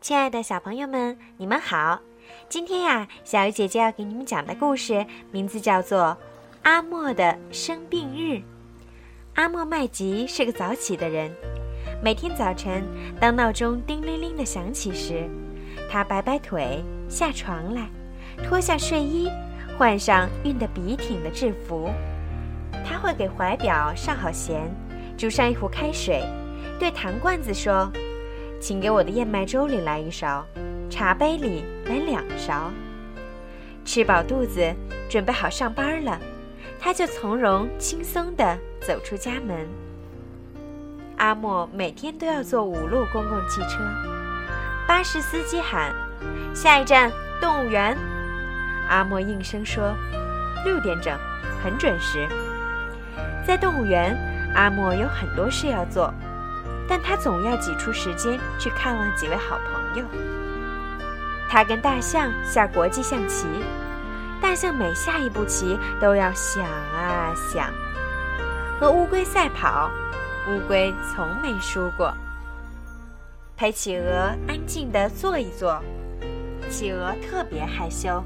亲爱的小朋友们，你们好！今天呀，小鱼姐姐要给你们讲的故事名字叫做《阿莫的生病日》。阿莫麦吉是个早起的人，每天早晨当闹钟叮铃铃的响起时，他摆摆腿，下床来，脱下睡衣，换上熨得笔挺的制服。他会给怀表上好弦，煮上一壶开水，对糖罐子说。请给我的燕麦粥里来一勺，茶杯里来两勺。吃饱肚子，准备好上班了，他就从容轻松地走出家门。阿莫每天都要坐五路公共汽车，巴士司机喊：“下一站动物园。”阿莫应声说：“六点整，很准时。”在动物园，阿莫有很多事要做。但他总要挤出时间去看望几位好朋友。他跟大象下国际象棋，大象每下一步棋都要想啊想；和乌龟赛跑，乌龟从没输过。陪企鹅安静地坐一坐，企鹅特别害羞。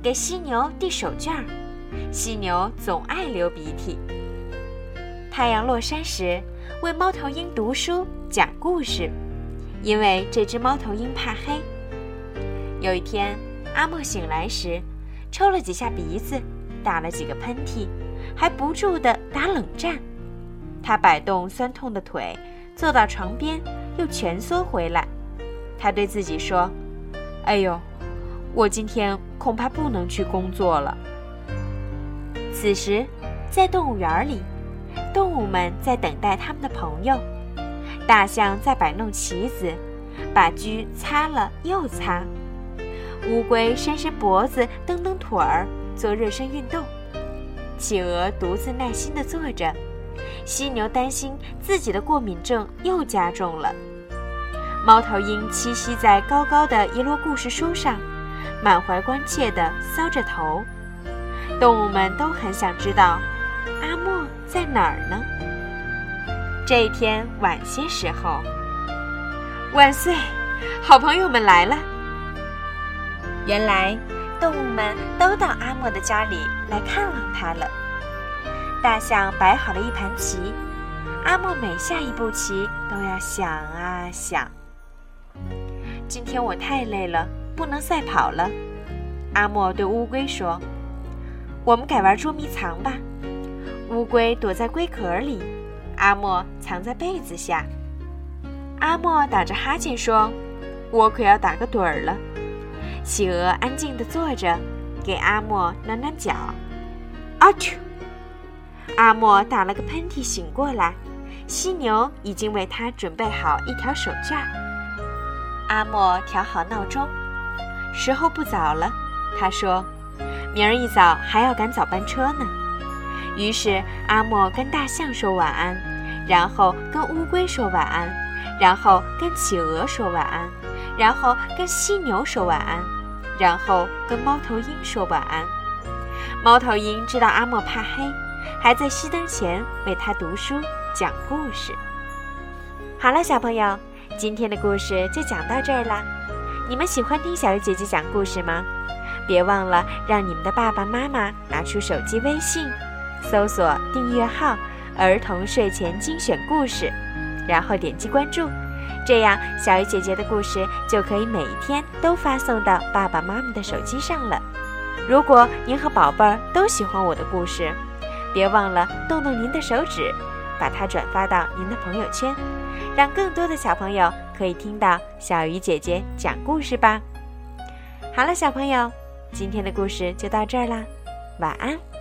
给犀牛递手绢，犀牛总爱流鼻涕。太阳落山时。为猫头鹰读书讲故事，因为这只猫头鹰怕黑。有一天，阿莫醒来时，抽了几下鼻子，打了几个喷嚏，还不住地打冷战。他摆动酸痛的腿，坐到床边，又蜷缩回来。他对自己说：“哎呦，我今天恐怕不能去工作了。”此时，在动物园里。动物们在等待他们的朋友，大象在摆弄棋子，把驹擦了又擦；乌龟伸伸脖子，蹬蹬腿儿，做热身运动；企鹅独自耐心地坐着；犀牛担心自己的过敏症又加重了；猫头鹰栖息在高高的一摞故事书上，满怀关切地搔着头。动物们都很想知道。阿莫在哪儿呢？这一天晚些时候，万岁！好朋友们来了。原来动物们都到阿莫的家里来看望他了。大象摆好了一盘棋，阿莫每下一步棋都要想啊想。今天我太累了，不能赛跑了。阿莫对乌龟说：“我们改玩捉迷藏吧。”乌龟躲在龟壳里，阿莫藏在被子下。阿莫打着哈欠说：“我可要打个盹儿了。”企鹅安静地坐着，给阿莫暖暖脚。阿嚏！阿莫打了个喷嚏，醒过来。犀牛已经为他准备好一条手绢。阿莫调好闹钟，时候不早了。他说：“明儿一早还要赶早班车呢。”于是阿莫跟大象说晚安，然后跟乌龟说晚安，然后跟企鹅说晚安，然后跟犀牛说晚安，然后跟猫头鹰说晚安。猫头鹰知道阿莫怕黑，还在熄灯前为他读书讲故事。好了，小朋友，今天的故事就讲到这儿啦。你们喜欢听小鱼姐姐讲故事吗？别忘了让你们的爸爸妈妈拿出手机微信。搜索订阅号“儿童睡前精选故事”，然后点击关注，这样小鱼姐姐的故事就可以每一天都发送到爸爸妈妈的手机上了。如果您和宝贝儿都喜欢我的故事，别忘了动动您的手指，把它转发到您的朋友圈，让更多的小朋友可以听到小鱼姐姐讲故事吧。好了，小朋友，今天的故事就到这儿啦，晚安。